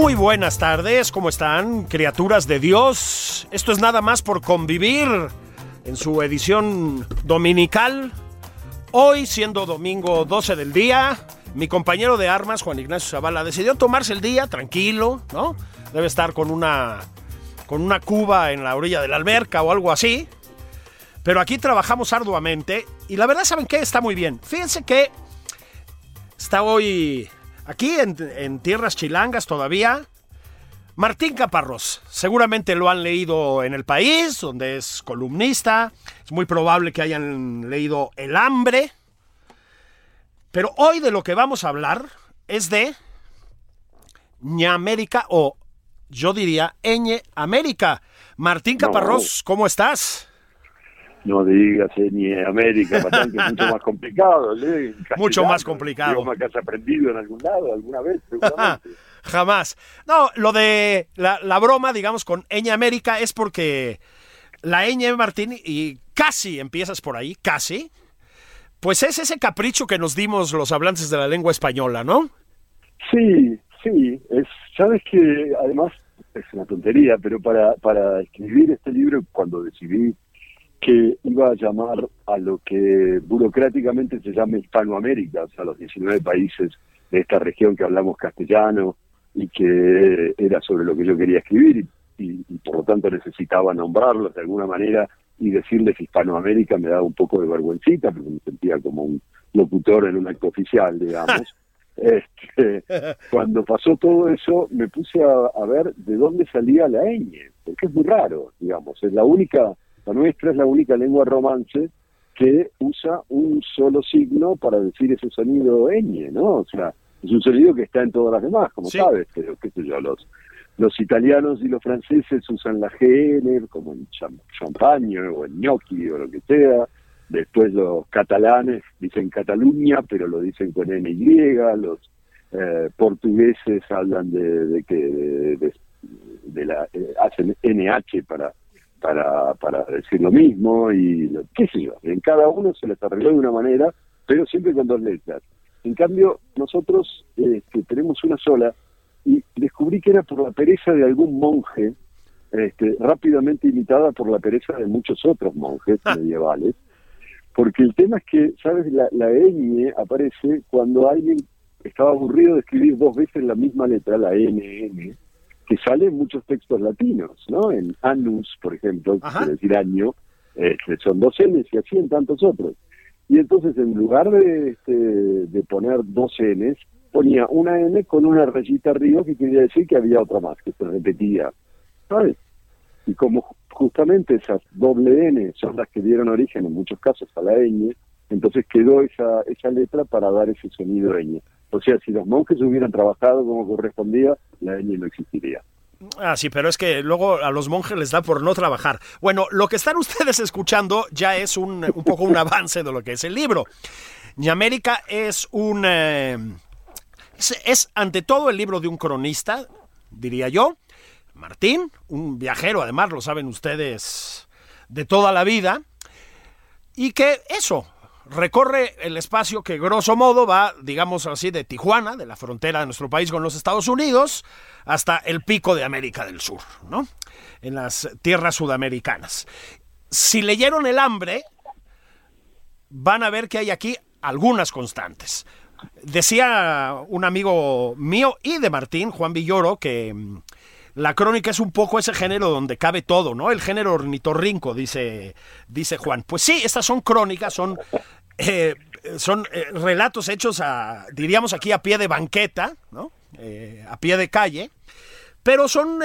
Muy buenas tardes, ¿cómo están, criaturas de Dios? Esto es nada más por convivir en su edición dominical. Hoy, siendo domingo 12 del día, mi compañero de armas, Juan Ignacio Zavala, decidió tomarse el día tranquilo, ¿no? Debe estar con una, con una cuba en la orilla de la alberca o algo así. Pero aquí trabajamos arduamente y la verdad, ¿saben qué? Está muy bien. Fíjense que está hoy aquí en, en tierras chilangas todavía. Martín Caparrós, seguramente lo han leído en El País, donde es columnista. Es muy probable que hayan leído El Hambre. Pero hoy de lo que vamos a hablar es de Ña América o yo diría Eñe América. Martín Caparrós, ¿cómo estás? No digas eh, ni América, Patán, que es mucho más complicado. en Mucho más complicado. idioma que has aprendido en algún lado alguna vez, seguramente. Jamás. No, lo de la, la broma, digamos, con Eña América es porque la Eña Martín, y casi empiezas por ahí, casi, pues es ese capricho que nos dimos los hablantes de la lengua española, ¿no? Sí, sí. Es, Sabes que además es una tontería, pero para, para escribir este libro, cuando decidí que iba a llamar a lo que burocráticamente se llama Hispanoamérica, o sea, los 19 países de esta región que hablamos castellano y que era sobre lo que yo quería escribir y, por lo tanto necesitaba nombrarlos de alguna manera y decirles Hispanoamérica me daba un poco de vergüencita porque me sentía como un locutor en un acto oficial, digamos. Este, cuando pasó todo eso, me puse a, a ver de dónde salía la ñ, porque es muy raro, digamos, es la única, la nuestra es la única lengua romance que usa un solo signo para decir ese sonido ñ, ¿no? O sea, es un sonido que está en todas las demás, como Sí. sabes, pero qué sé yo, los, los italianos y los franceses usan la GN, como en cham- champagne o en gnocchi o lo que sea, Después los catalanes dicen Cataluña, pero lo dicen con NY, los eh, portugueses hablan de, de que de, de- de la eh, hacen NH para para para decir lo mismo y qué sé yo, en cada uno se les arregló de una manera, pero siempre con dos letras. En cambio, nosotros este, tenemos una sola y descubrí que era por la pereza de algún monje, este, rápidamente imitada por la pereza de muchos otros monjes medievales, porque el tema es que, ¿sabes? La, la ñ aparece cuando alguien estaba aburrido de escribir dos veces la misma letra, la NN, que sale en muchos textos latinos, ¿no? En anus, por ejemplo, Ajá. quiere decir año, este, son dos Ns y así en tantos otros. Y entonces, en lugar de, este, de poner dos Ns, ponía una N con una rayita arriba que quería decir que había otra más, que se repetía, ¿sabes? Y como ju- justamente esas doble N son las que dieron origen en muchos casos a la ñ, entonces quedó esa, esa letra para dar ese sonido ñ. O sea, si los monjes hubieran trabajado como correspondía, la ñ no existiría. Ah, sí, pero es que luego a los monjes les da por no trabajar. Bueno, lo que están ustedes escuchando ya es un, un poco un avance de lo que es el libro. Ñamérica es un... eh, es, es ante todo el libro de un cronista, diría yo. Martín, un viajero, además, lo saben ustedes, de toda la vida. Y que eso, recorre el espacio que grosso modo va, digamos así, de Tijuana, de la frontera de nuestro país con los Estados Unidos, hasta el pico de América del Sur, ¿no? En las tierras sudamericanas. Si leyeron El hambre, van a ver que hay aquí algunas constantes. decía un amigo mío y de Martín, Juan Villoro, que mm, la crónica es un poco ese género donde cabe todo, ¿no? El género ornitorrinco, dice, dice Juan. Pues sí, estas son crónicas, son, eh, son eh, relatos hechos a, diríamos aquí, a pie de banqueta, ¿no? Eh, a pie de calle, pero son,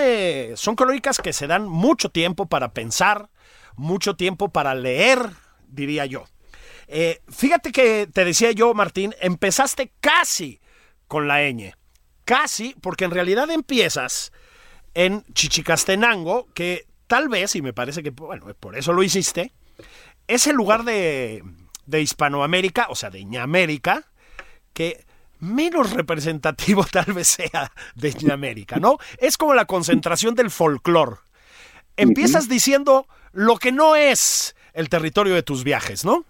son crónicas que se dan mucho tiempo para pensar, mucho tiempo para leer, diría yo. fíjate que te decía yo, Martín, empezaste casi con la ñ. Casi, porque en realidad empiezas en Chichicastenango, que tal vez, y me parece que, bueno, por eso lo hiciste, es el lugar de, de Hispanoamérica, o sea, de Ñamérica, que menos representativo tal vez sea de Ñamérica, ¿no? Es como la concentración del folclore. Empiezas diciendo lo que no es el territorio de tus viajes, ¿no?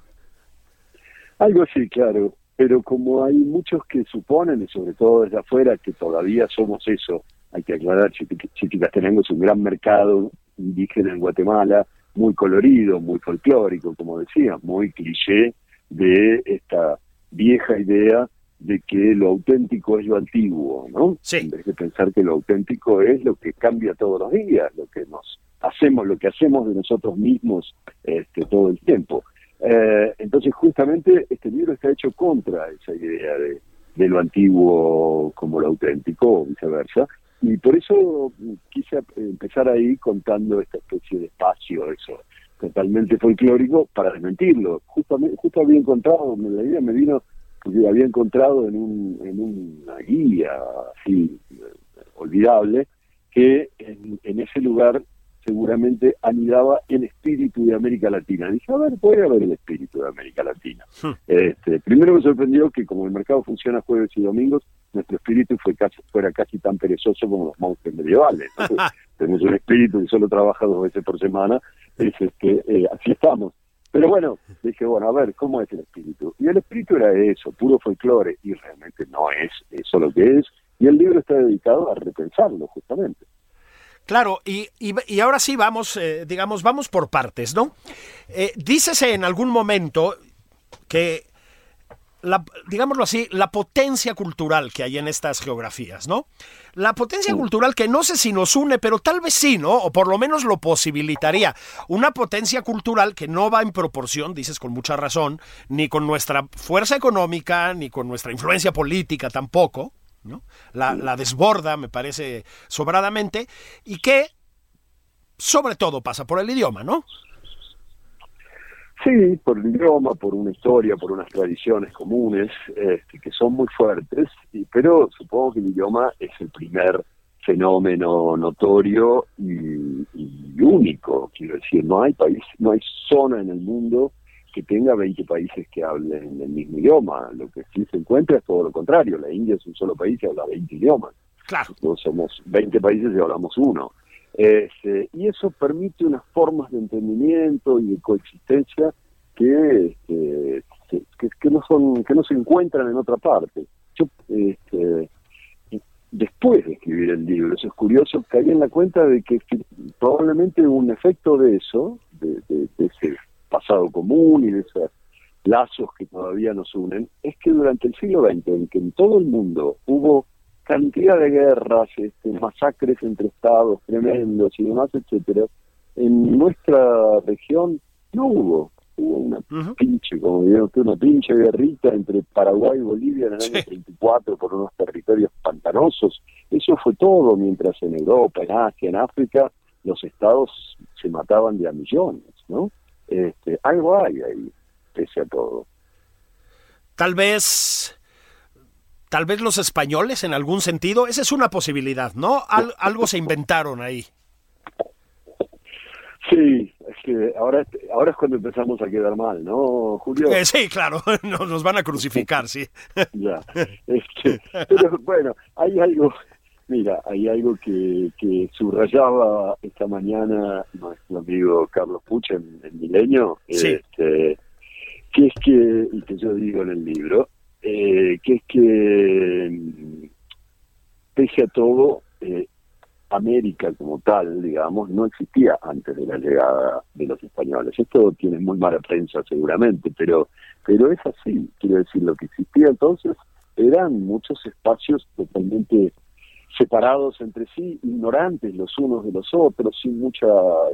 Algo así, claro. Pero como hay muchos que suponen, y sobre todo desde afuera, que todavía somos eso, hay que aclarar, Chichicastenango es un gran mercado indígena en Guatemala, muy colorido, muy folclórico, como decía, muy cliché de esta vieja idea de que lo auténtico es lo antiguo, ¿no? Sí. En vez de pensar que lo auténtico es lo que cambia todos los días, lo que nos hacemos, lo que hacemos de nosotros mismos este, todo el tiempo. Eh, entonces, justamente este libro está hecho contra esa idea de, de lo antiguo como lo auténtico, o viceversa, y por eso quise empezar ahí contando esta especie de espacio, eso, totalmente folclórico, para desmentirlo. Justamente, justo había encontrado, la idea me vino, porque había encontrado en, un, en una guía así, olvidable, que en, en ese lugar seguramente anidaba el espíritu de América Latina. Dije, a ver, puede haber el espíritu de América Latina. Hmm. Este, primero me sorprendió que como el mercado funciona jueves y domingos, nuestro espíritu fue casi, fuera casi tan perezoso como los monjes medievales. tenemos un espíritu que solo trabaja dos veces por semana, es este, eh, así estamos. Pero bueno, dije, bueno, a ver, ¿cómo es el espíritu? Y el espíritu era eso, puro folclore, y realmente no es eso lo que es, y el libro está dedicado a repensarlo, justamente. Claro, y, y, ahora sí vamos, eh, digamos, vamos por partes, ¿no? Eh, dícese en algún momento que, la, digámoslo así, la potencia cultural que hay en estas geografías, ¿no? La potencia cultural que no sé si nos une, pero tal vez sí, ¿no? O por lo menos lo posibilitaría. Una potencia cultural que no va en proporción, dices con mucha razón, ni con nuestra fuerza económica, ni con nuestra influencia política tampoco, la, desborda, me parece, sobradamente, y que sobre todo pasa por el idioma, ¿no? Sí, por el idioma, por una historia, por unas tradiciones comunes este, que son muy fuertes, y, pero supongo que el idioma es el primer fenómeno notorio y, y, único, quiero decir, no hay país, no hay zona en el mundo que tenga 20 países que hablen el mismo idioma. Lo que sí se encuentra es todo lo contrario. La India es un solo país que habla 20 idiomas. Claro. Nosotros somos 20 países y hablamos uno. Este, y eso permite unas formas de entendimiento y de coexistencia que, este, que, no son que no se encuentran en otra parte. Yo, este, después de escribir el libro, eso es curioso, caí en la cuenta de que, probablemente un efecto de eso, de, de, de ese pasado común y de esos lazos que todavía nos unen, es que durante el siglo XX, en que en todo el mundo hubo cantidad de guerras, este, masacres entre estados tremendos y demás, etcétera, en nuestra región no hubo. Hubo una pinche, como diría una pinche guerrita entre Paraguay y Bolivia en el año 34 por unos territorios pantanosos. Eso fue todo, mientras en Europa, en Asia, en África, los estados se mataban de a millones, ¿no? Este, algo hay ahí, pese a todo. Tal vez, tal vez los españoles en algún sentido, esa es una posibilidad, ¿no? algo se inventaron ahí. Sí, es que ahora, ahora es cuando empezamos a quedar mal, ¿no, Julio? Eh, sí, claro, nos, van a crucificar, sí. ya, este, pero bueno, hay algo, Mira, hay algo que, que subrayaba esta mañana nuestro amigo Carlos Pucha en el Milenio, este, que es que, y que yo digo en el libro, eh, que es que mm, pese a todo, eh, América como tal, digamos, no existía antes de la llegada de los españoles. Esto tiene muy mala prensa seguramente, pero, pero es así. Quiero decir, lo que existía entonces eran muchos espacios totalmente separados entre sí, ignorantes los unos de los otros, sin mucha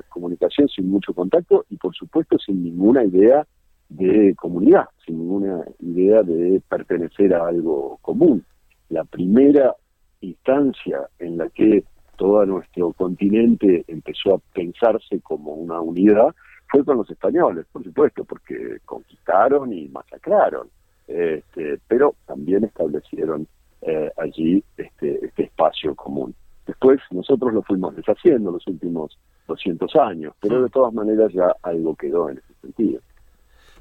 comunicación, sin mucho contacto y por supuesto sin ninguna idea de comunidad, sin ninguna idea de pertenecer a algo común. La primera instancia en la que todo nuestro continente empezó a pensarse como una unidad fue con los españoles, por supuesto, porque conquistaron y masacraron, este, pero también establecieron eh, allí este, este espacio común. Después nosotros lo fuimos deshaciendo los últimos 200 años, pero de todas maneras ya algo quedó en ese sentido.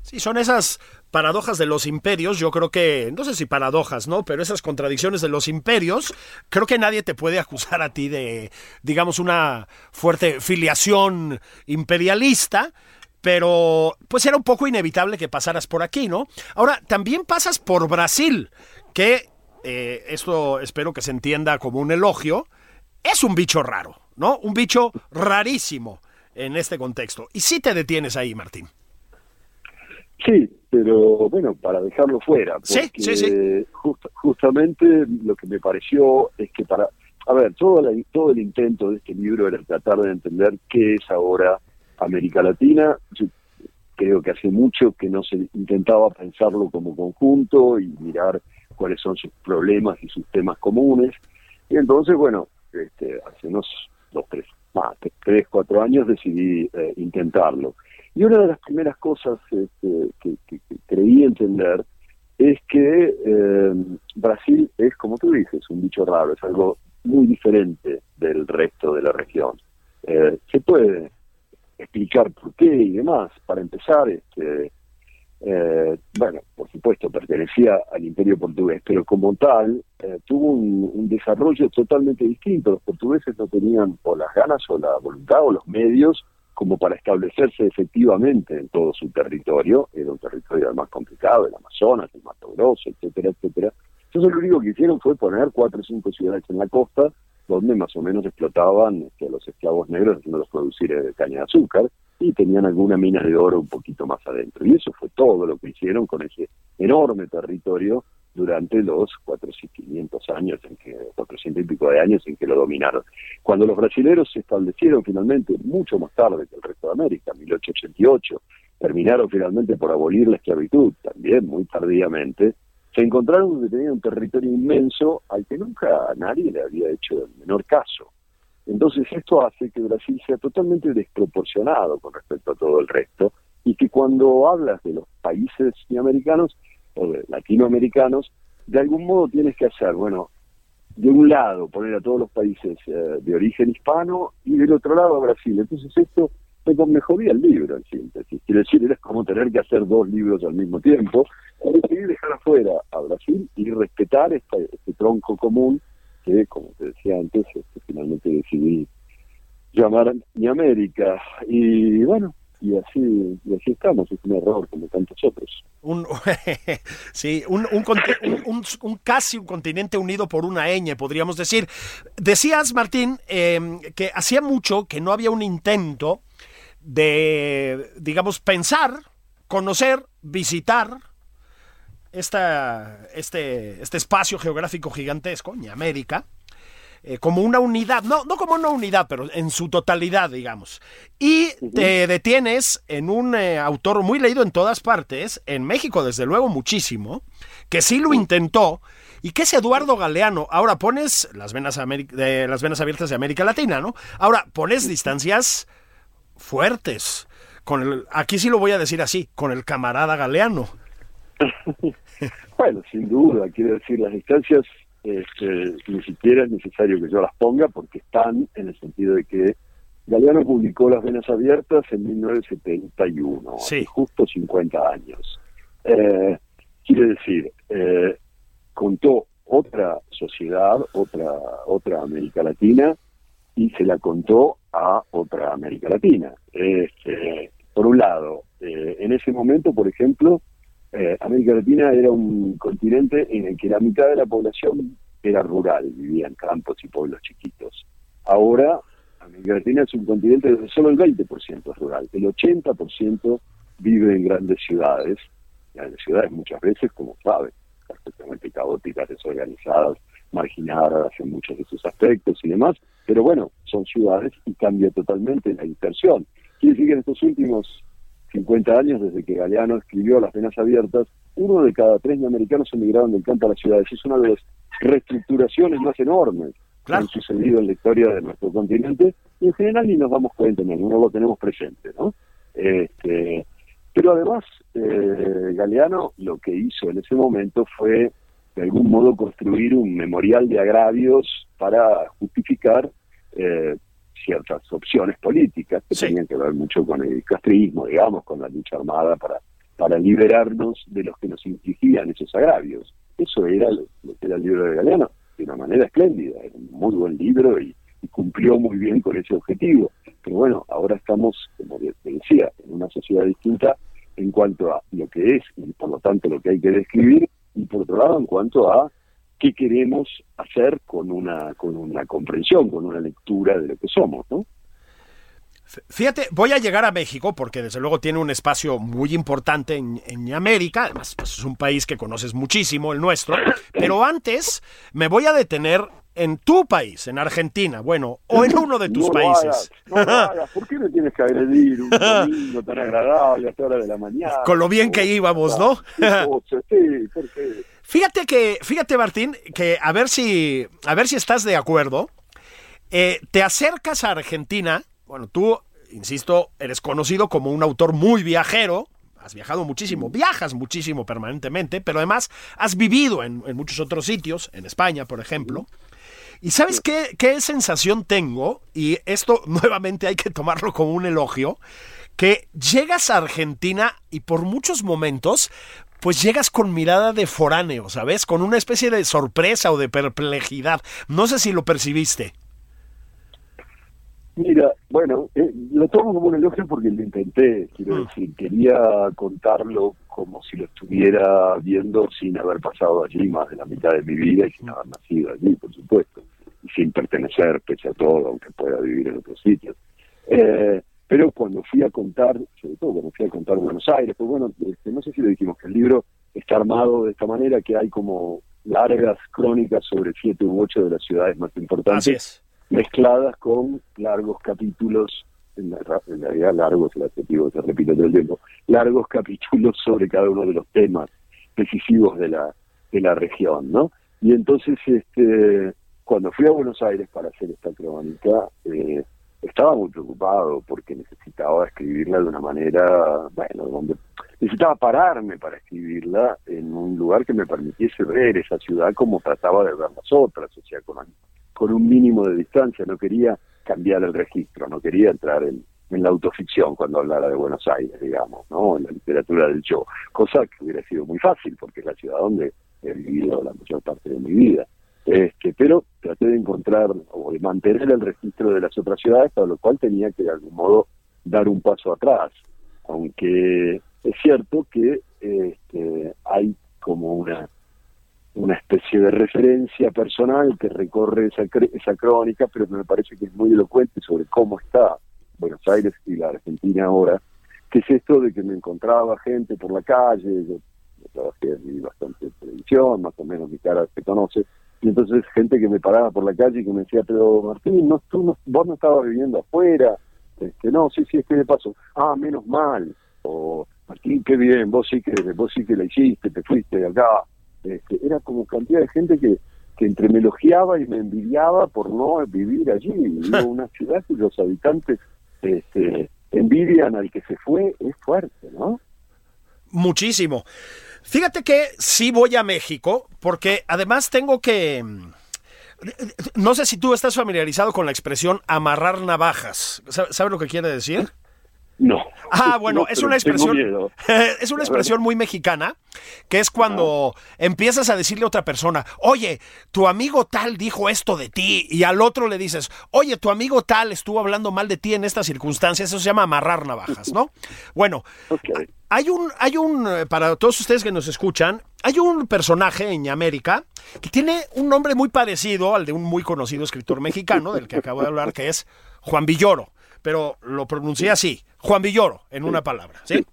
Sí, son esas paradojas de los imperios, yo creo que, no sé si paradojas, ¿no? Pero esas contradicciones de los imperios, creo que nadie te puede acusar a ti de, digamos, una fuerte filiación imperialista, pero pues era un poco inevitable que pasaras por aquí, ¿no? Ahora, también pasas por Brasil, que eh, esto espero que se entienda como un elogio, es un bicho raro, ¿no? Un bicho rarísimo en este contexto. Y sí te detienes ahí, Martín. Sí, pero bueno, para dejarlo fuera, porque justamente lo que me pareció es que para, a ver, todo, todo el intento de este libro era tratar de entender qué es ahora América Latina. Yo creo que hace mucho que no se intentaba pensarlo como conjunto y mirar cuáles son sus problemas y sus temas comunes. Y entonces, bueno, este, hace unos dos, tres, tres, cuatro años decidí eh, intentarlo. Y una de las primeras cosas este, que, creí entender es que eh, Brasil es, como tú dices, un bicho raro, es algo muy diferente del resto de la región. Eh, se puede explicar por qué y demás. Para empezar, este, eh, bueno, por supuesto pertenecía al imperio portugués, pero como tal tuvo un, desarrollo totalmente distinto. Los portugueses no tenían o las ganas o la voluntad o los medios como para establecerse efectivamente en todo su territorio, era un territorio más complicado, el Amazonas, el Mato Grosso, etcétera, etcétera. Entonces lo único que hicieron fue poner cuatro o cinco ciudades en la costa, donde más o menos explotaban este, a los esclavos negros haciéndolos producir eh, caña de azúcar, y tenían alguna mina de oro un poquito más adentro. Y eso fue todo lo que hicieron con ese enorme territorio durante los 400 años, en que, 400 y pico de años en que lo dominaron. Cuando los brasileños se establecieron finalmente, mucho más tarde que el resto de América, 1888, terminaron finalmente por abolir la esclavitud, también muy tardíamente, se encontraron que tenían un territorio inmenso al que nunca nadie le había hecho el menor caso. Entonces esto hace que Brasil sea totalmente desproporcionado con respecto a todo el resto y que cuando hablas de los países americanos o de latinoamericanos, de algún modo tienes que hacer, bueno, de un lado poner a todos los países eh, de origen hispano y del otro lado a Brasil. Entonces esto me jodía el libro en síntesis. Quiere decir, era como tener que hacer dos libros al mismo tiempo. Y decidí dejar afuera a Brasil y respetar este, tronco común que, como te decía antes, este, finalmente decidí llamar mi América. Y bueno, y así, y así estamos, es un error como tantos otros. Sí, un, casi un continente unido por una ñ, podríamos decir. Decías, Martín, em, que hacía mucho que no había un intento de, digamos, pensar, conocer, visitar esta, este, este espacio geográfico gigantesco, América, eh, como una unidad, no, no como una unidad, pero en su totalidad, digamos. Y te detienes en un eh, autor muy leído en todas partes, en México desde luego muchísimo, que sí lo intentó, y que es Eduardo Galeano. Ahora pones las venas, de, las venas abiertas de América Latina, ¿no? Ahora pones distancias fuertes. Con el, aquí sí lo voy a decir así, con el camarada Galeano. bueno, sin duda, quiero decir, las distancias este, ni siquiera es necesario que yo las ponga porque están en el sentido de que Galeano publicó Las Venas Abiertas en 1971, hace justo 50 años. Eh, quiere decir, eh, contó otra sociedad, otra, otra América Latina, y se la contó a otra América Latina. Este, por un lado, eh, en ese momento, por ejemplo, eh, América Latina era un continente en el que la mitad de la población era rural, vivía en campos y pueblos chiquitos. Ahora, América Latina es un continente donde solo el 20% es rural, el 80% vive en grandes ciudades, grandes ciudades muchas veces, como sabe, perfectamente caóticas, desorganizadas, marginadas en muchos de sus aspectos y demás, pero bueno, son ciudades y cambia totalmente la inserción. Quiere decir que en estos últimos 50 años, desde que Galeano escribió Las Venas Abiertas, uno de cada tres americanos emigraron del campo a las ciudades. Es una de las reestructuraciones más enormes que han sucedido en la historia de nuestro continente y en general ni nos damos cuenta, no lo tenemos presente, ¿no? Este, pero además, eh, Galeano lo que hizo en ese momento fue, de algún modo, construir un memorial de agravios para justificar eh, ciertas opciones políticas que tenían que ver mucho con el castrismo, digamos, con la lucha armada para, para liberarnos de los que nos infligían esos agravios. Eso era lo, que era el libro de Galeano, de una manera espléndida, era un muy buen libro y, cumplió muy bien con ese objetivo. Pero bueno, ahora estamos, como decía, en una sociedad distinta en cuanto a lo que es y por lo tanto lo que hay que describir, y por otro lado en cuanto a qué queremos hacer con una, con una comprensión, con una lectura de lo que somos, ¿no? Fíjate, voy a llegar a México porque desde luego tiene un espacio muy importante en, América, además pues, es un país que conoces muchísimo, el nuestro, pero antes me voy a detener en tu país, en Argentina, bueno, o en uno de tus países. no hagas. ¿Por qué me tienes que agredir un domingo tan agradable a esta hora de la mañana? Con lo bien que íbamos, ¿no? sí, ¿por qué? Fíjate que, fíjate Martín, que a ver si, a ver si estás de acuerdo. Eh, te acercas a Argentina. Bueno, tú, insisto, eres conocido como un autor muy viajero. Has viajado muchísimo, viajas muchísimo permanentemente, pero además has vivido en, muchos otros sitios, en España, por ejemplo. ¿Y sabes qué, qué sensación tengo? Y esto nuevamente hay que tomarlo como un elogio que llegas a Argentina y por muchos momentos pues llegas con mirada de foráneo, ¿sabes? Con una especie de sorpresa o de perplejidad. No sé si lo percibiste. Mira, bueno, eh, lo tomo como un elogio porque lo intenté, quiero mm. decir, quería contarlo como si lo estuviera viendo sin haber pasado allí más de la mitad de mi vida y sin haber nacido allí, por supuesto, sin pertenecer, pese a todo, aunque pueda vivir en otros sitios. Eh, pero cuando fui a contar, sobre todo cuando fui a contar Buenos Aires, pues bueno, este, no sé si lo dijimos, que el libro está armado de esta manera que hay como largas crónicas sobre siete u ocho de las ciudades más importantes, mezcladas con largos capítulos, en, realidad largos el adjetivo se repite todo el tiempo, largos capítulos sobre cada uno de los temas decisivos de la, de la región, ¿no? Y entonces, este, cuando fui a Buenos Aires para hacer esta crónica, eh, estaba muy preocupado porque necesitaba escribirla de una manera, bueno, donde necesitaba pararme para escribirla en un lugar que me permitiese ver esa ciudad como trataba de ver las otras, o sea, con, un mínimo de distancia, no quería cambiar el registro, no quería entrar en, en la autoficción cuando hablara de Buenos Aires, digamos, ¿no? En la literatura del yo, cosa que hubiera sido muy fácil porque es la ciudad donde he vivido la mayor parte de mi vida. Este, pero traté de encontrar o de mantener el registro de las otras ciudades, para lo cual tenía que de algún modo dar un paso atrás, aunque es cierto que este, hay como una una especie de referencia personal que recorre esa, esa crónica, pero me parece que es muy elocuente sobre cómo está Buenos Aires y la Argentina ahora, que es esto de que me encontraba gente por la calle, yo, trabajé bastante en televisión, más o menos mi cara se conoce, y entonces gente que me paraba por la calle y que me decía, pero Martín, no, tú no, vos no estabas viviendo afuera. Este, no, sí, sí, es que me pasó. Ah, menos mal. O Martín, qué bien, vos sí que, vos sí que la hiciste, te fuiste de acá. Este, era como cantidad de gente que, que entre me elogiaba y me envidiaba por no vivir allí. una ciudad cuyos habitantes este, envidian al que se fue, es fuerte, ¿no? Muchísimo. Fíjate que sí voy a México, porque además tengo que... Mm, no sé si tú estás familiarizado con la expresión amarrar navajas. ¿Sabes lo que quiere decir? No. Ah, bueno, es una expresión. Es una expresión muy mexicana, que es cuando empiezas a decirle a otra persona, oye, tu amigo tal dijo esto de ti, y al otro le dices, oye, tu amigo tal estuvo hablando mal de ti en estas circunstancias. Eso se llama amarrar navajas, ¿no? Bueno, hay un, hay un, eh, para todos ustedes que nos escuchan, hay un personaje en América que tiene un nombre muy parecido al de un muy conocido escritor mexicano, del que acabo de hablar, que es Juan Villoro, pero lo pronuncié así, Juan Villoro, en una palabra, ¿sí?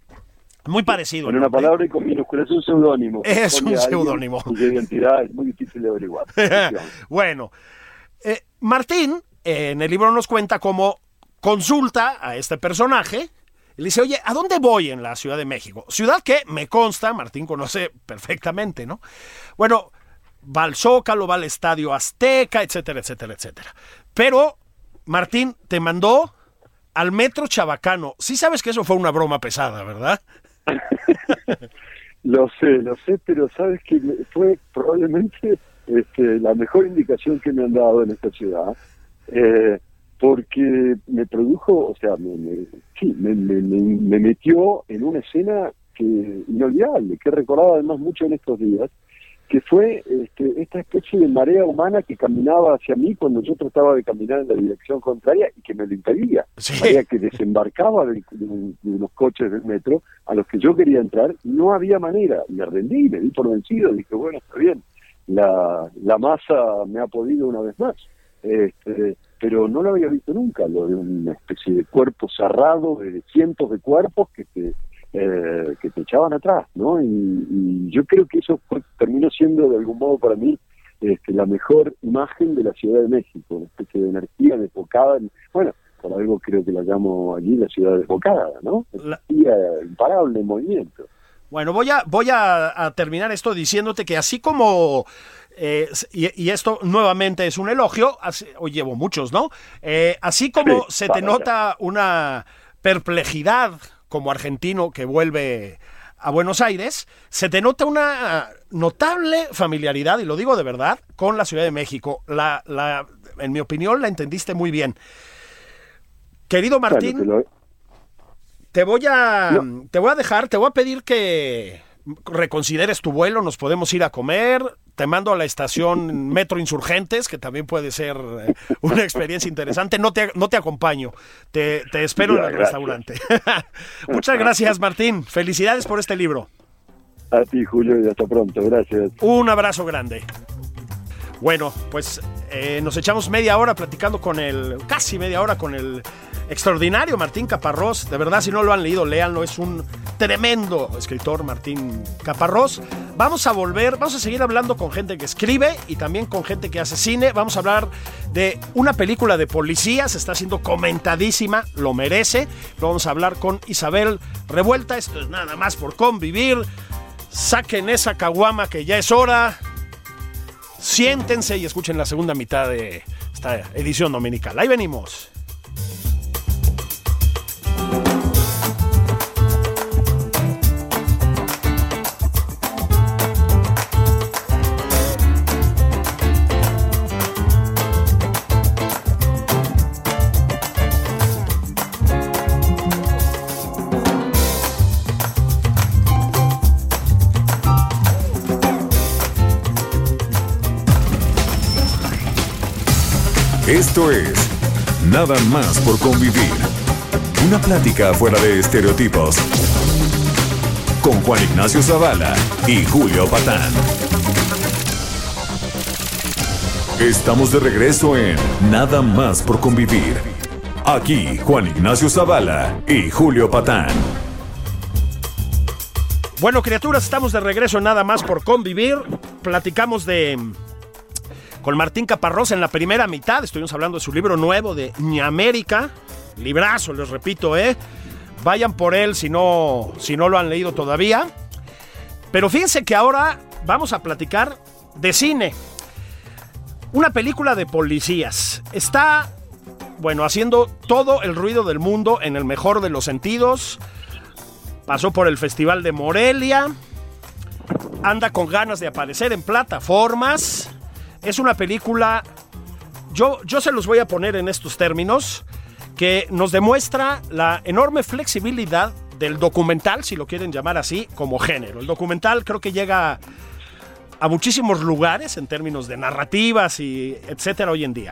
Muy parecido. En una nombre. palabra y con minúsculas, es un seudónimo. Es un seudónimo. Cuya identidad es muy difícil de averiguar. bueno, eh, Martín eh, en el libro nos cuenta cómo consulta a este personaje y le dice, oye, ¿a dónde voy en la Ciudad de México? Ciudad que me consta, Martín conoce perfectamente, ¿no? Bueno, va al Zócalo, va al Estadio Azteca, etcétera, etcétera, etcétera. Pero Martín te mandó al Metro Chabacano. Sí sabes que eso fue una broma pesada, ¿verdad? Lo sé, lo sé, pero sabes que fue probablemente este, la mejor indicación que me han dado en esta ciudad, eh, porque me produjo, o sea, me, me- sí, me, me- me- me metió en una escena que inolvidable, que he recordado además mucho en estos días, que fue este, esta especie de marea humana que caminaba hacia mí cuando yo trataba de caminar en la dirección contraria y que me lo impedía. Sí. Marea que desembarcaba de, de- de los coches del metro a los que yo quería entrar no había manera. Me rendí, me di por vencido, dije, bueno, está bien, la, la masa me ha podido una vez más. Este, pero no lo había visto nunca, lo de una especie de cuerpo cerrado, de cientos de cuerpos que te, eh, que te echaban atrás, ¿no? Y, y yo creo que eso fue- terminó siendo de algún modo para mí este, la mejor imagen de la Ciudad de México, una especie de energía desbocada, en- bueno, por algo creo que la llamo allí la ciudad desbocada, ¿no? La- Energía imparable en movimiento. Bueno, voy a, voy a, a terminar esto diciéndote que así como, eh, y, y esto nuevamente es un elogio, así- hoy llevo muchos, ¿no? Eh, así como Sí, se te nota una perplejidad como argentino que vuelve a Buenos Aires, se te nota una notable familiaridad, y lo digo de verdad, con la Ciudad de México. La, la, en mi opinión, la entendiste muy bien. Querido Martín, te lo- te voy a No. te voy a dejar, te voy a pedir que reconsideres tu vuelo, nos podemos ir a comer, te mando a la estación Metro Insurgentes, que también puede ser eh, una experiencia interesante. No te, no te acompaño, te, te espero Ya, en el gracias. restaurante. Muchas gracias, Martín. Felicidades por este libro. a ti, Julio, y hasta pronto. Gracias. Un abrazo grande. Bueno, pues eh, nos echamos media hora platicando con el, casi media hora con el extraordinario Martín Caparrós. De verdad, si no lo han leído, léanlo. Es un tremendo escritor, Martín Caparrós. Vamos a volver, vamos a seguir hablando con gente que escribe y también con gente que hace cine. Vamos a hablar de una película de policías, está siendo comentadísima, lo merece. Vamos a hablar con Isabel Revuelta. Esto es nada más por convivir. Saquen esa caguama que ya es hora. Siéntense y escuchen la segunda mitad de esta edición dominical. Ahí venimos. Esto es Nada más por convivir. Una plática fuera de estereotipos. Con Juan Ignacio Zavala y Julio Patán. Estamos de regreso en Nada más por convivir. Aquí Juan Ignacio Zavala y Julio Patán. Bueno, criaturas, estamos de regreso nada más por convivir. Platicamos de con Martín Caparrós en la primera mitad. Estuvimos hablando de su libro nuevo de Ña América. Librazo, les repito, ¿eh? Vayan por él si no, si no lo han leído todavía. Pero fíjense que ahora vamos a platicar de cine. Una película de policías. Está, bueno, haciendo todo el ruido del mundo en el mejor de los sentidos. Pasó por el Festival de Morelia. Anda con ganas de aparecer en plataformas. Es una película, yo, yo se los voy a poner en estos términos, que nos demuestra la enorme flexibilidad del documental, si lo quieren llamar así, como género. El documental creo que llega a muchísimos lugares en términos de narrativas y etcétera hoy en día.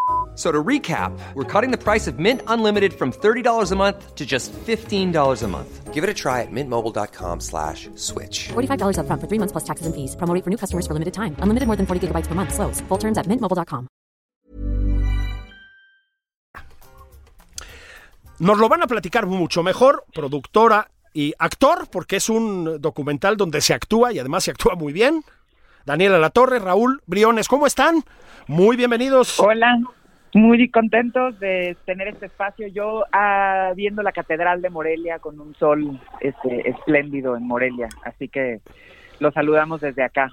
So to recap, we're cutting the price of Mint Unlimited from $30 a month to just $15 a month. Give it a try at mintmobile.com slash switch. $45 upfront for three months plus taxes and fees. Promo rate for new customers for limited time. Unlimited more than 40 gigabytes per month. Slows. Full terms at mintmobile.com. Nos lo van a platicar mucho mejor, productora y actor, porque es un documental donde se actúa y además se actúa muy bien. Daniela Latorre, Raúl Briones, ¿cómo están? Muy bienvenidos. Hola, muy contentos de tener este espacio. Yo ah, viendo la Catedral de Morelia con un sol este, espléndido en Morelia, así que los saludamos desde acá.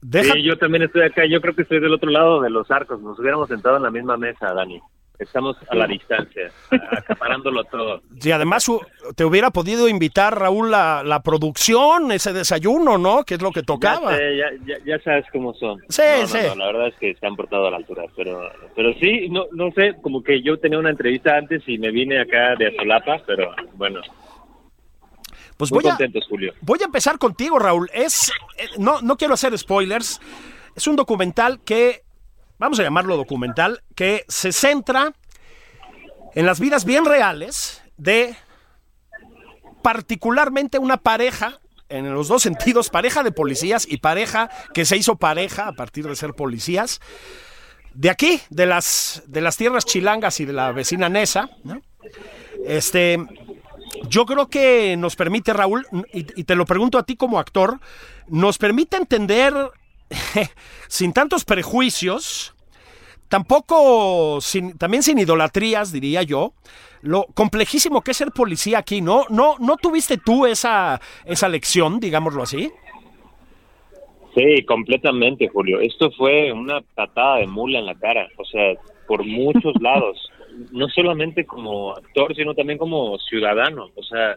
Deja- Sí, yo también estoy acá. Yo creo que estoy del otro lado de los arcos. Nos hubiéramos sentado en la misma mesa, Dani. Estamos a la distancia, a- acaparándolo todo. Y además te hubiera podido invitar, Raúl, la, la producción, ese desayuno, ¿no? Que es lo que tocaba. Ya, sé, ya, ya, ya sabes cómo son. Sí, No, no, sí. no, la verdad es que se han portado a la altura. Pero, pero sí, no, no sé, como que yo tenía una entrevista antes y me vine acá de Azolapa, pero bueno, Pues muy voy a, contentos, Julio. voy a empezar contigo, Raúl. Es, eh, no, no quiero hacer spoilers. Es un documental que, vamos a llamarlo documental, que se centra en las vidas bien reales de particularmente una pareja, en los dos sentidos, pareja de policías y pareja que se hizo pareja a partir de ser policías, de aquí, de las, de las tierras chilangas y de la vecina Nesa. Este, yo creo que nos permite, Raúl, y te lo pregunto a ti como actor, nos permite entender, sin tantos prejuicios, tampoco, sin, también sin idolatrías, diría yo, lo complejísimo que es ser policía aquí, ¿no? ¿No, no tuviste tú esa, esa lección, digámoslo así? Sí, completamente, Julio. Esto fue una patada de mula en la cara, o sea, por muchos lados. No solamente como actor, sino también como ciudadano. O sea,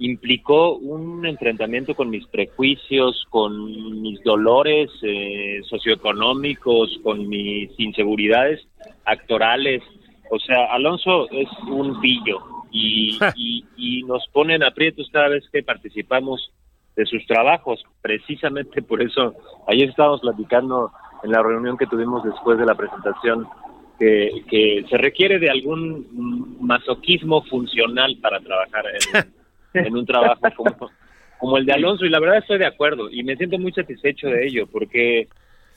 implicó un enfrentamiento con mis prejuicios, con mis dolores eh, socioeconómicos, con mis inseguridades actorales. O sea, Alonso es un pillo y, y, y nos ponen aprietos cada vez que participamos de sus trabajos. Precisamente por eso, ayer estábamos platicando en la reunión que tuvimos después de la presentación que, que se requiere de algún masoquismo funcional para trabajar en, en un trabajo como, como el de Alonso y la verdad estoy de acuerdo y me siento muy satisfecho de ello porque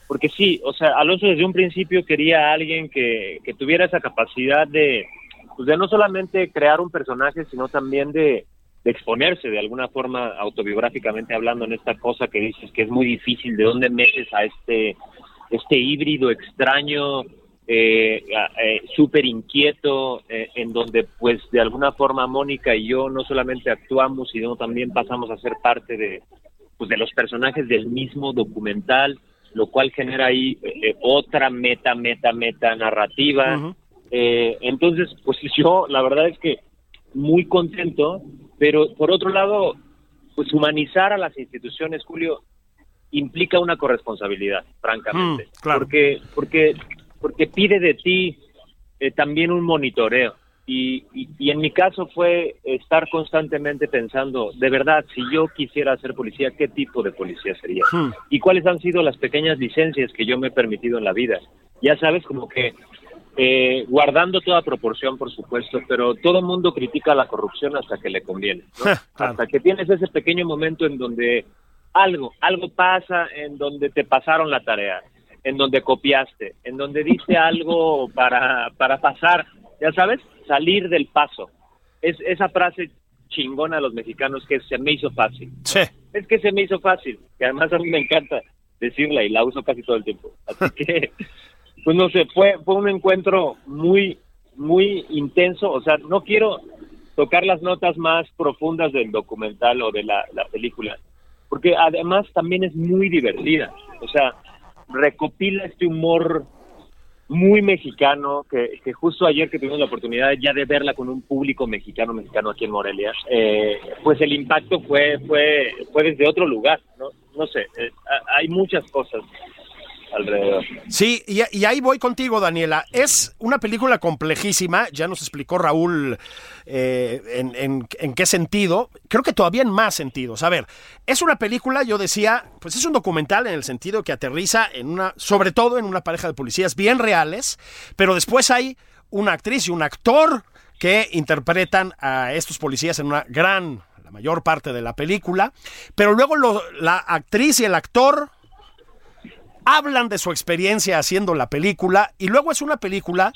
porque sí, o sea, Alonso desde un principio quería a alguien que, que tuviera esa capacidad de, pues de no solamente crear un personaje, sino también de, exponerse de alguna forma autobiográficamente hablando en esta cosa que dices que es muy difícil, de dónde metes a este, este híbrido extraño, eh, eh, súper inquieto, eh, en donde pues de alguna forma Mónica y yo no solamente actuamos, sino también pasamos a ser parte de, pues, de los personajes del mismo documental, lo cual genera ahí eh, otra meta, meta, meta narrativa. Eh, entonces, pues yo la verdad es que muy contento, pero por otro lado, pues humanizar a las instituciones, Julio, implica una corresponsabilidad, francamente, Mm, claro. porque porque porque pide de ti eh, también un monitoreo. Y, y, y en mi caso fue estar constantemente pensando, de verdad, si yo quisiera ser policía, ¿qué tipo de policía sería? Hmm. y cuáles han sido las pequeñas licencias que yo me he permitido en la vida. Ya sabes, como que eh, guardando toda proporción, por supuesto, pero todo el mundo critica la corrupción hasta que le conviene. Hasta que tienes ese pequeño momento en donde algo, algo pasa, en donde te pasaron la tarea, en donde copiaste, en donde diste algo para, para pasar, ya sabes, salir del paso. Es esa frase chingona de los mexicanos que se me hizo fácil Sí. es que se me hizo fácil, que además a mí me encanta decirla y la uso casi todo el tiempo. Así que, pues no sé, fue, fue un encuentro muy, muy intenso. O sea, no quiero tocar las notas más profundas del documental o de la, la película, porque además también es muy divertida. O sea, recopila este humor muy mexicano, que, justo ayer que tuvimos la oportunidad ya de verla con un público mexicano, mexicano aquí en Morelia, eh, pues el impacto fue, fue, fue desde otro lugar, ¿no? No sé, eh, ha- hay muchas cosas. Alrededor. Sí, y, ahí voy contigo, Daniela. Es una película complejísima, ya nos explicó Raúl eh, en, qué sentido, creo que todavía en más sentidos. A ver, es una película, yo decía, pues es un documental en el sentido que aterriza en una, sobre todo en una pareja de policías bien reales, pero después hay una actriz y un actor que interpretan a estos policías en una gran, la mayor parte de la película, pero luego la actriz y el actor hablan de su experiencia haciendo la película y luego es una película,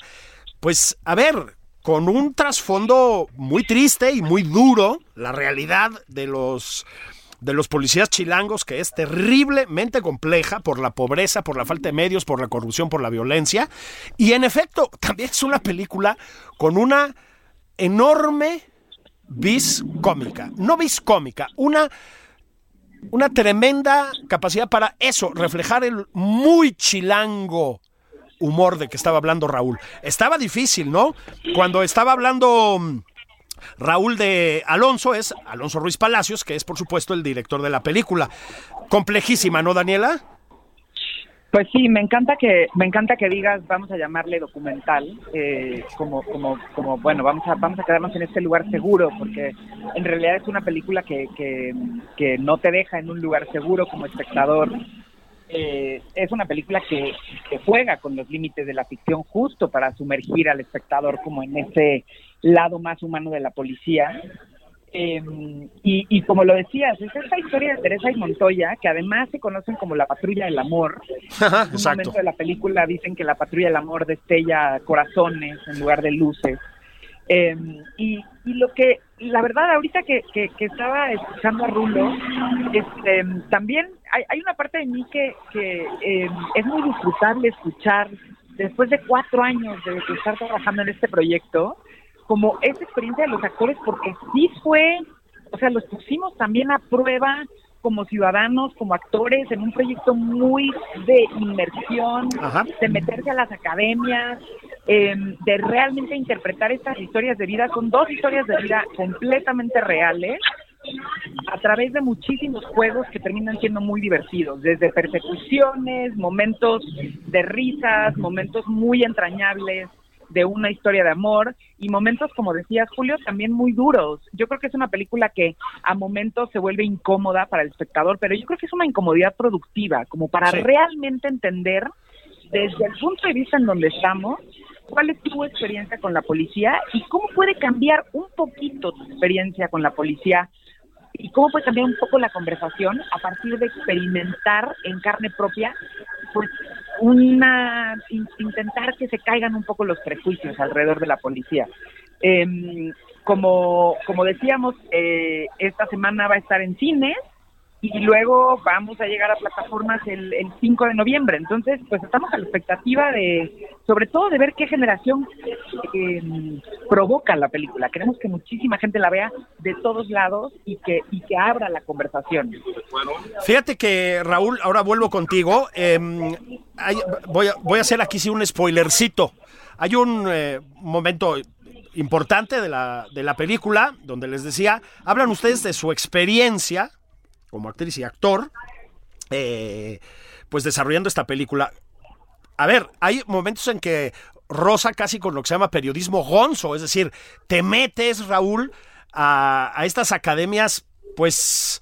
pues, a ver, con un trasfondo muy triste y muy duro, la realidad de los de los policías chilangos que es terriblemente compleja por la pobreza, por la falta de medios, por la corrupción, por la violencia. Y en efecto, también es una película con una enorme vis cómica. No vis cómica, una una tremenda capacidad para eso, reflejar el muy chilango humor de que estaba hablando Raúl. Estaba difícil, ¿no? Cuando estaba hablando mm, Raúl de Alonso, es Alonso Ruiz Palacios, que es por supuesto el director de la película. Complejísima, ¿no, Daniela? Pues sí, me encanta que me encanta que digas, vamos a llamarle documental, eh, como como como bueno, vamos a vamos a quedarnos en este lugar seguro, porque en realidad es una película que que, que no te deja en un lugar seguro como espectador. Eh, es una película que, que juega con los límites de la ficción justo para sumergir al espectador como en ese lado más humano de la policía eh, y, y, como lo decías, es esta historia de Teresa y Montoya, que además se conocen como la patrulla del amor. en un momento de la película dicen que la patrulla del amor destella corazones en lugar de luces. Eh, y, y, lo que, la verdad, ahorita que, que, que estaba escuchando a Rulo, este, también hay, hay, una parte de mí que, que eh, es muy disfrutable escuchar, después de cuatro años de estar trabajando en este proyecto, como esa experiencia de los actores, porque sí fue, o sea, los pusimos también a prueba como ciudadanos, como actores, en un proyecto muy de inmersión, Ajá. de meterse a las academias, eh, de realmente interpretar estas historias de vida. Son dos historias de vida completamente reales a través de muchísimos juegos que terminan siendo muy divertidos, desde persecuciones, momentos de risas, momentos muy entrañables, de una historia de amor y momentos, como decías, Julio, también muy duros. Yo creo que es una película que a momentos se vuelve incómoda para el espectador, pero yo creo que es una incomodidad productiva, como para sí. realmente entender desde el punto de vista en donde estamos, cuál es tu experiencia con la policía y cómo puede cambiar un poquito tu experiencia con la policía y cómo puede cambiar un poco la conversación a partir de experimentar en carne propia pues una intentar que se caigan un poco los prejuicios alrededor de la policía. Eh, como, como decíamos, eh, esta semana va a estar en cines y luego vamos a llegar a plataformas el, el 5 de noviembre. Entonces, pues estamos a la expectativa de, sobre todo, de ver qué generación eh, provoca la película. Queremos que muchísima gente la vea de todos lados y que, y que abra la conversación. Fíjate que, Raúl, ahora vuelvo contigo. Eh, voy, a, voy a hacer aquí sí un spoilercito. Hay un eh, momento importante de la, de la película donde les decía, hablan ustedes de su experiencia como actriz y actor, eh, pues desarrollando esta película. A ver, hay momentos en que rosa casi con lo que se llama periodismo gonzo, es decir, te metes, Raúl, a, a estas academias, pues,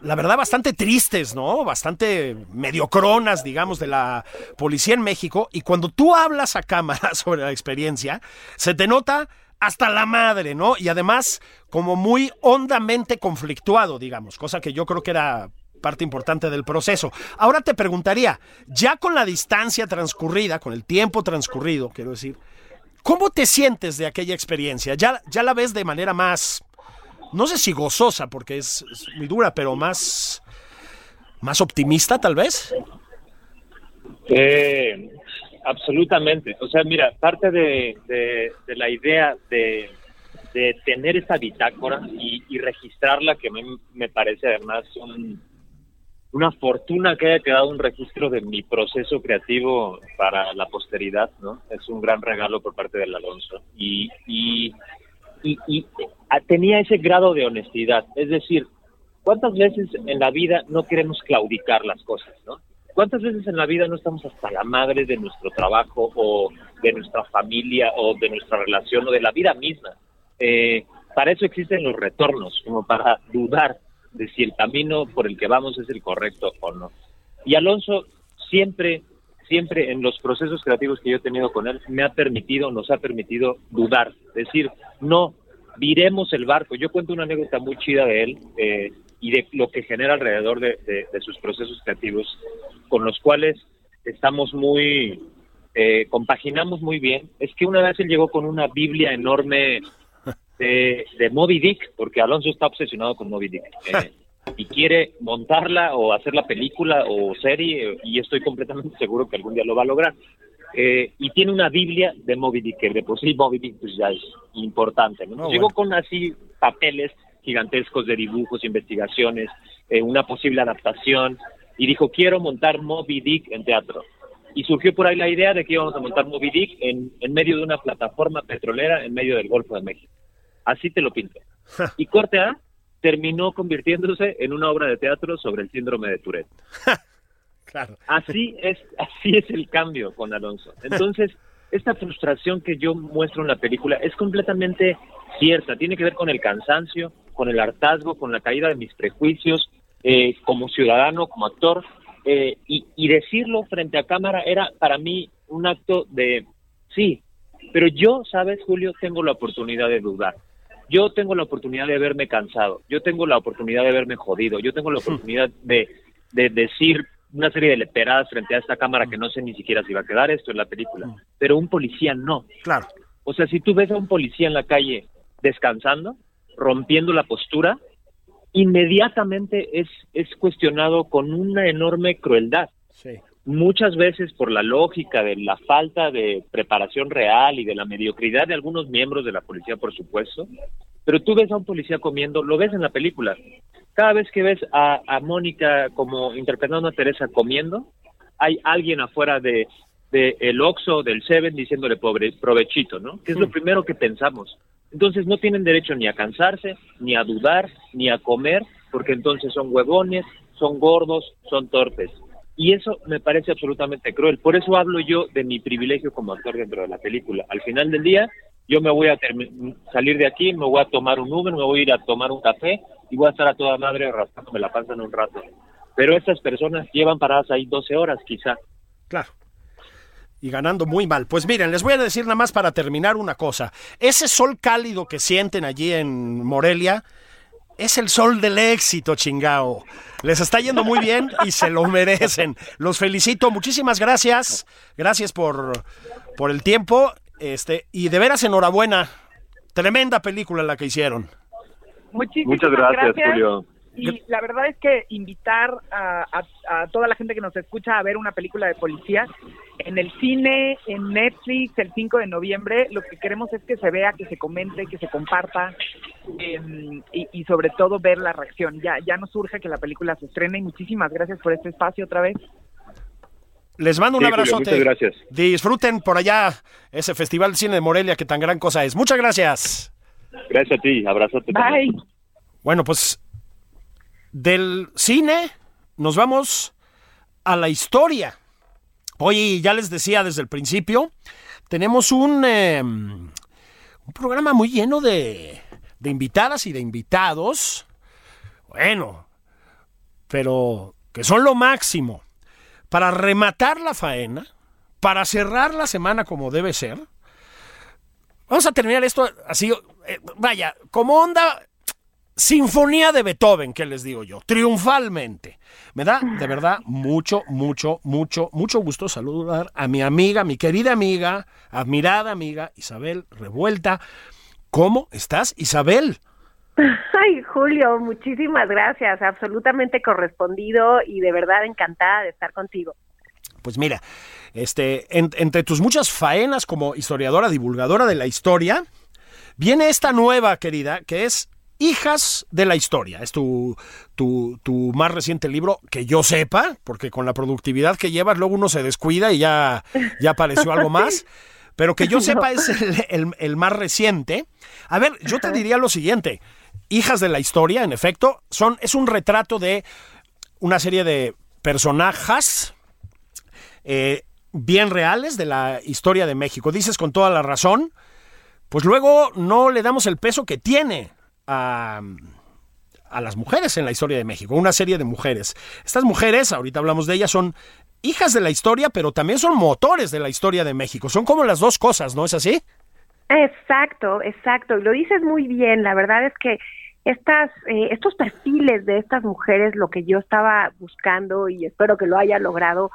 la verdad, bastante tristes, ¿no? Bastante mediocronas, digamos, de la policía en México. Y cuando tú hablas a cámara sobre la experiencia, se te nota hasta la madre, ¿no? Y además como muy hondamente conflictuado, digamos, cosa que yo creo que era parte importante del proceso. Ahora te preguntaría, ya con la distancia transcurrida, con el tiempo transcurrido, quiero decir, ¿cómo te sientes de aquella experiencia? ¿Ya, ya la ves de manera más, no sé si gozosa, porque es, es muy dura, pero más, más optimista tal vez? Eh, absolutamente. O sea, mira, parte de, la idea de, tener esa bitácora y, y registrarla, que me, me parece además un, una fortuna que haya quedado un registro de mi proceso creativo para la posteridad, ¿no? Es un gran regalo por parte del Alonso. Y, y, y tenía ese grado de honestidad. Es decir, ¿cuántas veces en la vida no queremos claudicar las cosas, ¿no? ¿Cuántas veces en la vida no estamos hasta la madre de nuestro trabajo o de nuestra familia o de nuestra relación o de la vida misma? Eh, para eso existen los retornos, como para dudar de si el camino por el que vamos es el correcto o no. Y Alonso siempre, siempre en los procesos creativos que yo he tenido con él, me ha permitido, nos ha permitido dudar, decir, no, viremos el barco. Yo cuento una anécdota muy chida de él eh, y de lo que genera alrededor de, sus procesos creativos, con los cuales estamos muy, eh, compaginamos muy bien. Es que una vez él llegó con una Biblia enorme de, de Moby Dick, porque Alonso está obsesionado con Moby Dick. Eh, y quiere montarla o hacer la película o serie, y estoy completamente seguro que algún día lo va a lograr. Eh, y tiene una Biblia de Moby Dick, que de por sí Moby Dick pues ya es importante. ¿no? Llegó con así papeles gigantescos de dibujos, investigaciones, eh, una posible adaptación, y dijo, quiero montar Moby Dick en teatro. Y surgió por ahí la idea de que íbamos a montar Moby Dick en, en medio de una plataforma petrolera en medio del Golfo de México. Así te lo pinto. Y corte A terminó convirtiéndose en una obra de teatro sobre el síndrome de Tourette. claro. Así es, así es el cambio con Alonso. Entonces, esta frustración que yo muestro en la película es completamente cierta. Tiene que ver con el cansancio, con el hartazgo, con la caída de mis prejuicios eh, como ciudadano, como actor. Eh, y, y decirlo frente a cámara era para mí un acto de sí, pero yo, sabes, Julio, tengo la oportunidad de dudar. Yo tengo la oportunidad de verme cansado, yo tengo la oportunidad de verme jodido, yo tengo la oportunidad de, decir una serie de leperadas frente a esta cámara que no sé ni siquiera si va a quedar. Esto en la película, pero un policía no. Claro. O sea, si tú ves a un policía en la calle descansando, rompiendo la postura, inmediatamente es, es cuestionado con una enorme crueldad. Sí. Muchas veces por la lógica de la falta de preparación real y de la mediocridad de algunos miembros de la policía, por supuesto, pero tú ves a un policía comiendo, lo ves en la película. Cada vez que ves a, Mónica como interpretando a Teresa comiendo, hay alguien afuera de, de el Oxxo, del Seven, diciéndole pobre, provechito, ¿no? Que es lo hmm. primero que pensamos. Entonces no tienen derecho ni a cansarse, ni a dudar, ni a comer, porque entonces son huevones, son gordos, son torpes. Y eso me parece absolutamente cruel. Por eso hablo yo de mi privilegio como actor dentro de la película. Al final del día, yo me voy a salir de aquí, me voy a tomar un Uber, me voy a ir a tomar un café y voy a estar a toda madre rascándome la panza en un rato. Pero estas personas llevan paradas ahí 12 horas quizá. Claro. Y ganando muy mal. Pues miren, les voy a decir nada más para terminar una cosa. Ese sol cálido que sienten allí en Morelia es el sol del éxito, chingao. Les está yendo muy bien y se lo merecen. Los felicito. Muchísimas gracias. Gracias por, por el tiempo este, y de veras enhorabuena. Tremenda película la que hicieron. Muchas gracias, Julio. Y la verdad es que invitar a, toda la gente que nos escucha a ver una película de policía en el cine, en Netflix, el 5 de noviembre, lo que queremos es que se vea, que se comente, que se comparta em, y, sobre todo ver la reacción. Ya, ya nos surge que la película se estrene y muchísimas gracias por este espacio otra vez. Les mando un abrazo abrazote. muchas gracias. Disfruten por allá ese Festival de Cine de Morelia que tan gran cosa es. Muchas gracias. Gracias a ti. Abrazote. Bye. Bueno, pues del cine nos vamos a la historia. Hoy ya les decía desde el principio, tenemos un, em, un programa muy lleno de, de invitadas y de invitados. Bueno, pero que son lo máximo para rematar la faena, para cerrar la semana como debe ser. Vamos a terminar esto así, eh, vaya, como onda Sinfonía de Beethoven, ¿qué les digo yo? Triunfalmente. Me da de verdad mucho, mucho, mucho, mucho gusto saludar a mi amiga, mi querida amiga, admirada amiga Isabel Revuelta. ¿Cómo estás, Isabel? Ay, Julio, muchísimas gracias. Absolutamente correspondido y de verdad encantada de estar contigo. Pues mira, este, entre tus muchas faenas como historiadora, divulgadora de la historia, viene esta nueva, querida, que es Hijas de la Historia. Es tu, tu, tu, más reciente libro, que yo sepa, porque con la productividad que llevas, luego uno se descuida y ya, ya apareció algo más. Pero que yo sepa es el, el más reciente. A ver, yo te diría lo siguiente. Hijas de la historia, en efecto, son, es un retrato de una serie de personajes, eh, bien reales de la historia de México. Dices con toda la razón, pues luego no le damos el peso que tiene a, a las mujeres en la historia de México, una serie de mujeres. Estas mujeres, ahorita hablamos de ellas, son hijas de la historia, pero también son motores de la historia de México. Son como las dos cosas, ¿no es así? Exacto, exacto. Lo dices muy bien. La verdad es que estas, eh, estos perfiles de estas mujeres, lo que yo estaba buscando y espero que lo haya logrado,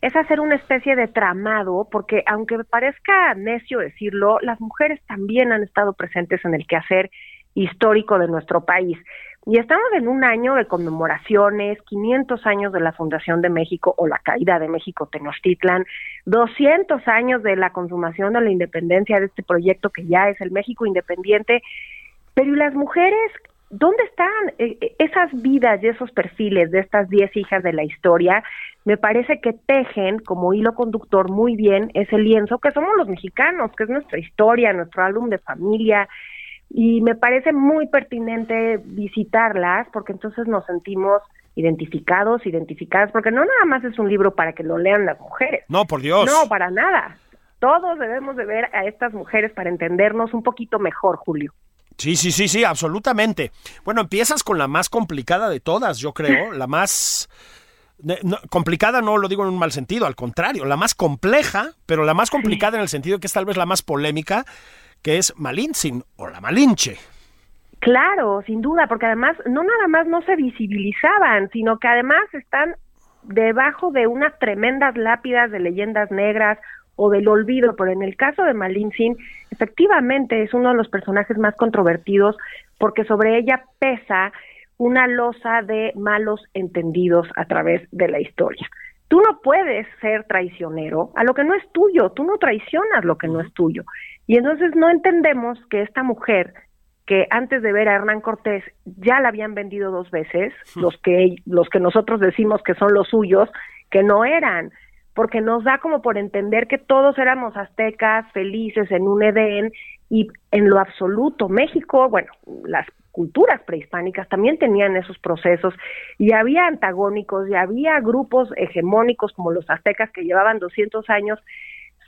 es hacer una especie de tramado, porque aunque me parezca necio decirlo, las mujeres también han estado presentes en el quehacer histórico de nuestro país. Y estamos en un año de conmemoraciones, 500 años de la fundación de México o la caída de México Tenochtitlan, 200 años de la consumación de la independencia de este proyecto que ya es el México independiente. Pero ¿y las mujeres? ¿Dónde están eh, eh, esas vidas y esos perfiles de estas 10 hijas de la historia? Me parece que tejen como hilo conductor muy bien ese lienzo que somos los mexicanos, que es nuestra historia, nuestro álbum de familia, y me parece muy pertinente visitarlas porque entonces nos sentimos identificados, identificadas, porque no nada más es un libro para que lo lean las mujeres. No, por Dios. No, para nada. Todos debemos de ver a estas mujeres para entendernos un poquito mejor, Julio. Sí, sí, sí, sí, absolutamente. Bueno, empiezas con la más complicada de todas, yo creo, la más... complicada no lo digo en un mal sentido, al contrario, la más compleja, pero la más complicada en el sentido que es tal vez la más polémica, que es Malintzin o la Malinche. Claro, sin duda, porque además no nada más no se visibilizaban, sino que además están debajo de unas tremendas lápidas de leyendas negras o del olvido, pero en el caso de Malintzin, efectivamente es uno de los personajes más controvertidos porque sobre ella pesa una losa de malos entendidos a través de la historia. Tú no puedes ser traicionero a lo que no es tuyo, tú no traicionas lo que no es tuyo. Y entonces no entendemos que esta mujer, que antes de ver a Hernán Cortés ya la habían vendido dos veces, los que, los que nosotros decimos que son los suyos, que no eran, porque nos da como por entender que todos éramos aztecas, felices en un Edén, y en lo absoluto México, bueno, las culturas prehispánicas también tenían esos procesos y había antagónicos y había grupos hegemónicos como los aztecas que llevaban 200 años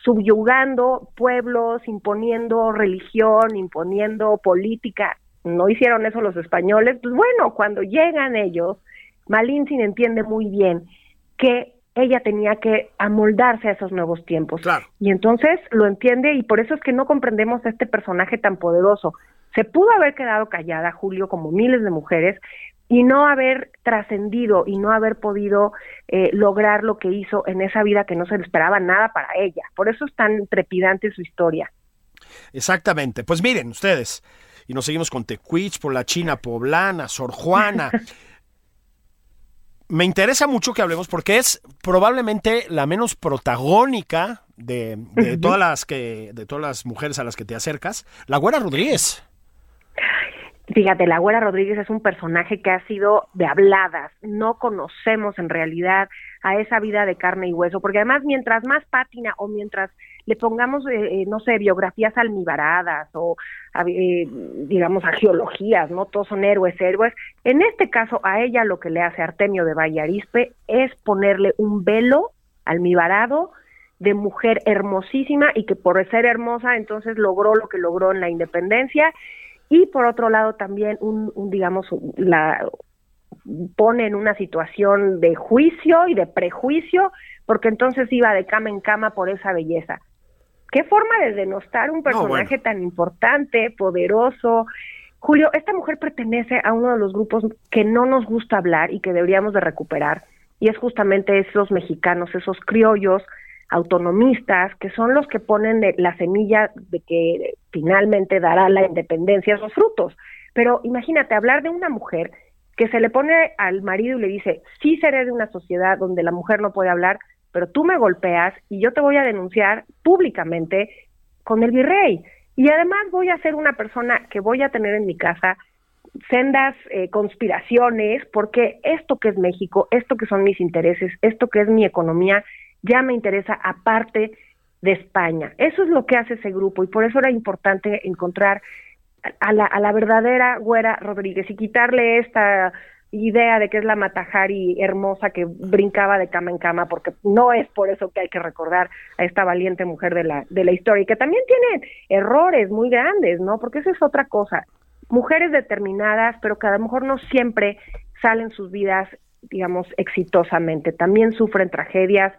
subyugando pueblos, imponiendo religión, imponiendo política. No hicieron eso los españoles. Pues bueno, cuando llegan ellos, Malintzin entiende muy bien que ella tenía que amoldarse a esos nuevos tiempos. Y entonces lo entiende y por eso es que no comprendemos a este personaje tan poderoso. Se pudo haber quedado callada, Julio, como miles de mujeres, y no haber trascendido y no haber podido eh, lograr lo que hizo en esa vida que no se le esperaba nada para ella. Por eso es tan trepidante su historia. Exactamente. Pues miren ustedes, y nos seguimos con Tecuich, por la China poblana, Sor Juana. Me interesa mucho que hablemos porque es probablemente la menos protagónica de, de todas las que de todas las mujeres a las que te acercas, la Güera Rodríguez. Fíjate, la Güera Rodríguez es un personaje que ha sido de habladas. No conocemos en realidad a esa vida de carne y hueso, porque además mientras más pátina o mientras le pongamos, eh, eh, no sé, biografías almibaradas o, eh, digamos, geologías, ¿no? Todos son héroes, héroes. En este caso, a ella lo que le hace Artemio de Vallarispe es ponerle un velo almibarado de mujer hermosísima y que por ser hermosa entonces logró lo que logró en la independencia y por otro lado también un, digamos la pone en una situación de juicio y de prejuicio porque entonces iba de cama en cama por esa belleza. Qué forma de denostar un personaje tan importante, poderoso. Julio, esta mujer pertenece a uno de los grupos que no nos gusta hablar y que deberíamos de recuperar, y es justamente esos mexicanos, esos criollos autonomistas, que son los que ponen la semilla de que finalmente dará la independencia sus frutos. Pero imagínate, hablar de una mujer que se le pone al marido y le dice, sí seré de una sociedad donde la mujer no puede hablar, pero tú me golpeas y yo te voy a denunciar públicamente con el virrey. Y además voy a ser una persona que voy a tener en mi casa sendas eh, conspiraciones, porque esto que es México, esto que son mis intereses, esto que es mi economía, ya me interesa aparte de España. Eso es lo que hace ese grupo y por eso era importante encontrar a la, a la verdadera Güera Rodríguez y quitarle esta idea de que es la Matajari hermosa que brincaba de cama en cama, porque no es por eso que hay que recordar a esta valiente mujer de la, de la historia, y que también tiene errores muy grandes, ¿no? Porque esa es otra cosa. Mujeres determinadas, pero que a lo mejor no siempre salen sus vidas, digamos, exitosamente. También sufren tragedias,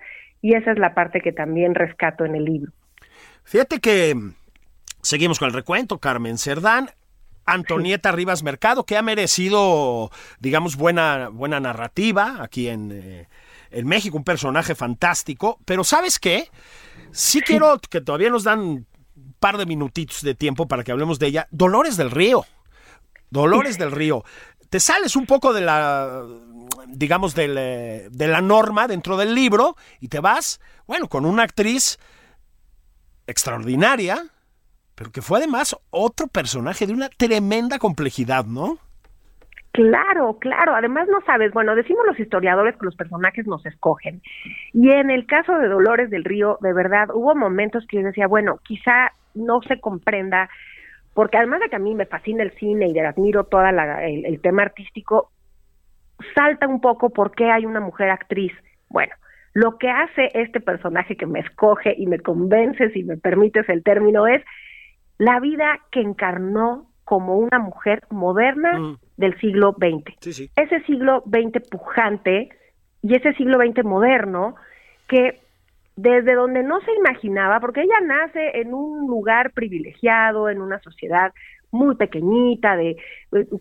y esa es la parte que también rescato en el libro. Fíjate que seguimos con el recuento, Carmen Cerdán. Antonieta Rivas Mercado, que ha merecido, digamos, buena, buena narrativa aquí en, eh, en México, un personaje fantástico, pero ¿sabes qué? Sí quiero que todavía nos dan un par de minutitos de tiempo para que hablemos de ella. Dolores del Río. Dolores del Río. Te sales un poco de la, digamos, de la norma dentro del libro y te vas, bueno, con una actriz extraordinaria, pero que fue además otro personaje de una tremenda complejidad, ¿no? Claro, claro. Además, no sabes, bueno, decimos los historiadores que los personajes nos escogen. Y en el caso de Dolores del Río, de verdad, hubo momentos que yo decía, bueno, quizá no se comprenda, porque además de que a mí me fascina el cine y de admiro todo el, el tema artístico, salta un poco por qué hay una mujer actriz. Bueno, lo que hace este personaje que me escoge y me convence, si me permites el término, es la vida que encarnó como una mujer moderna Mm. del siglo XX. Sí, sí. Ese siglo XX pujante y ese siglo XX moderno que desde donde no se imaginaba, porque ella nace en un lugar privilegiado, en una sociedad muy pequeñita, de,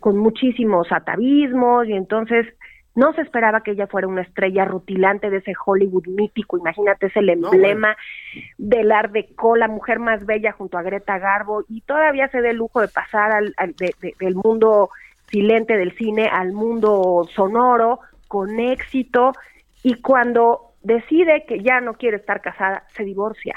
con muchísimos atavismos, y entonces no se esperaba que ella fuera una estrella rutilante de ese Hollywood mítico, imagínate, es el emblema del Art Deco, la mujer más bella junto a Greta Garbo, y todavía se da el lujo de pasar al, al- de- de- del mundo silente del cine al mundo sonoro, con éxito, y cuando decide que ya no quiere estar casada, se divorcia,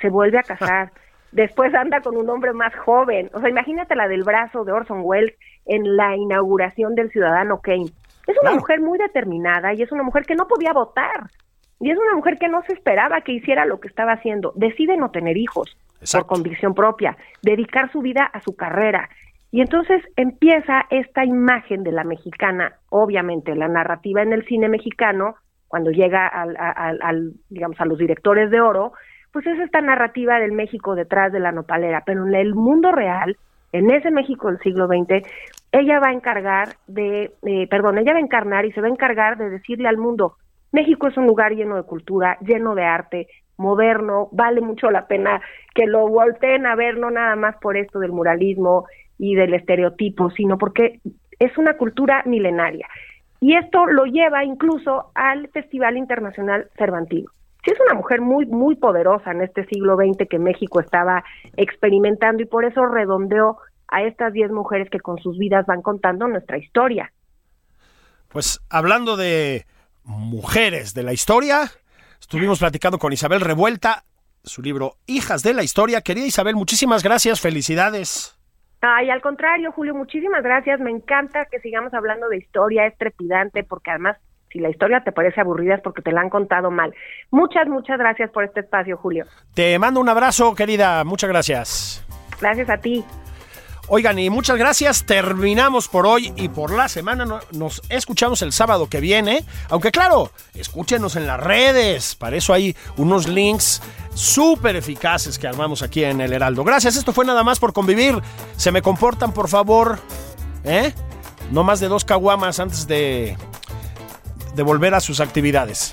se vuelve a casar, después anda con un hombre más joven, o sea, imagínate la del brazo de Orson Welles en la inauguración del Ciudadano Kane. Es una mujer muy determinada y es una mujer que no podía votar. Y es una mujer que no se esperaba que hiciera lo que estaba haciendo. Decide no tener hijos Exacto. por convicción propia, dedicar su vida a su carrera. Y entonces empieza esta imagen de la mexicana, obviamente la narrativa en el cine mexicano, cuando llega al, digamos, a los directores de oro, pues es esta narrativa del México detrás de la nopalera. Pero en el mundo real, en ese México del siglo XX, ella va a encargar de, eh, perdón, ella va a encarnar y se va a encargar de decirle al mundo, México es un lugar lleno de cultura, lleno de arte, moderno, vale mucho la pena que lo volteen a ver, no nada más por esto del muralismo y del estereotipo, sino porque es una cultura milenaria. Y esto lo lleva incluso al Festival Internacional Cervantino. Sí es una mujer muy, muy poderosa en este siglo XX que México estaba experimentando y por eso redondeó a estas 10 mujeres que con sus vidas van contando nuestra historia. Pues hablando de mujeres de la historia, estuvimos platicando con Isabel Revuelta, su libro Hijas de la Historia. Querida Isabel, muchísimas gracias, felicidades. Ay, al contrario, Julio, muchísimas gracias. Me encanta que sigamos hablando de historia, es trepidante, porque además, si la historia te parece aburrida es porque te la han contado mal. Muchas, muchas gracias por este espacio, Julio. Te mando un abrazo, querida, muchas gracias. Gracias a ti. Oigan, y muchas gracias. Terminamos por hoy y por la semana. No- Nos escuchamos el sábado que viene. Aunque claro, escúchenos en las redes. Para eso hay unos links súper eficaces que armamos aquí en el Heraldo. Gracias, esto fue nada más por convivir. Se me comportan, por favor. ¿Eh? No más de dos caguamas antes de, de volver a sus actividades.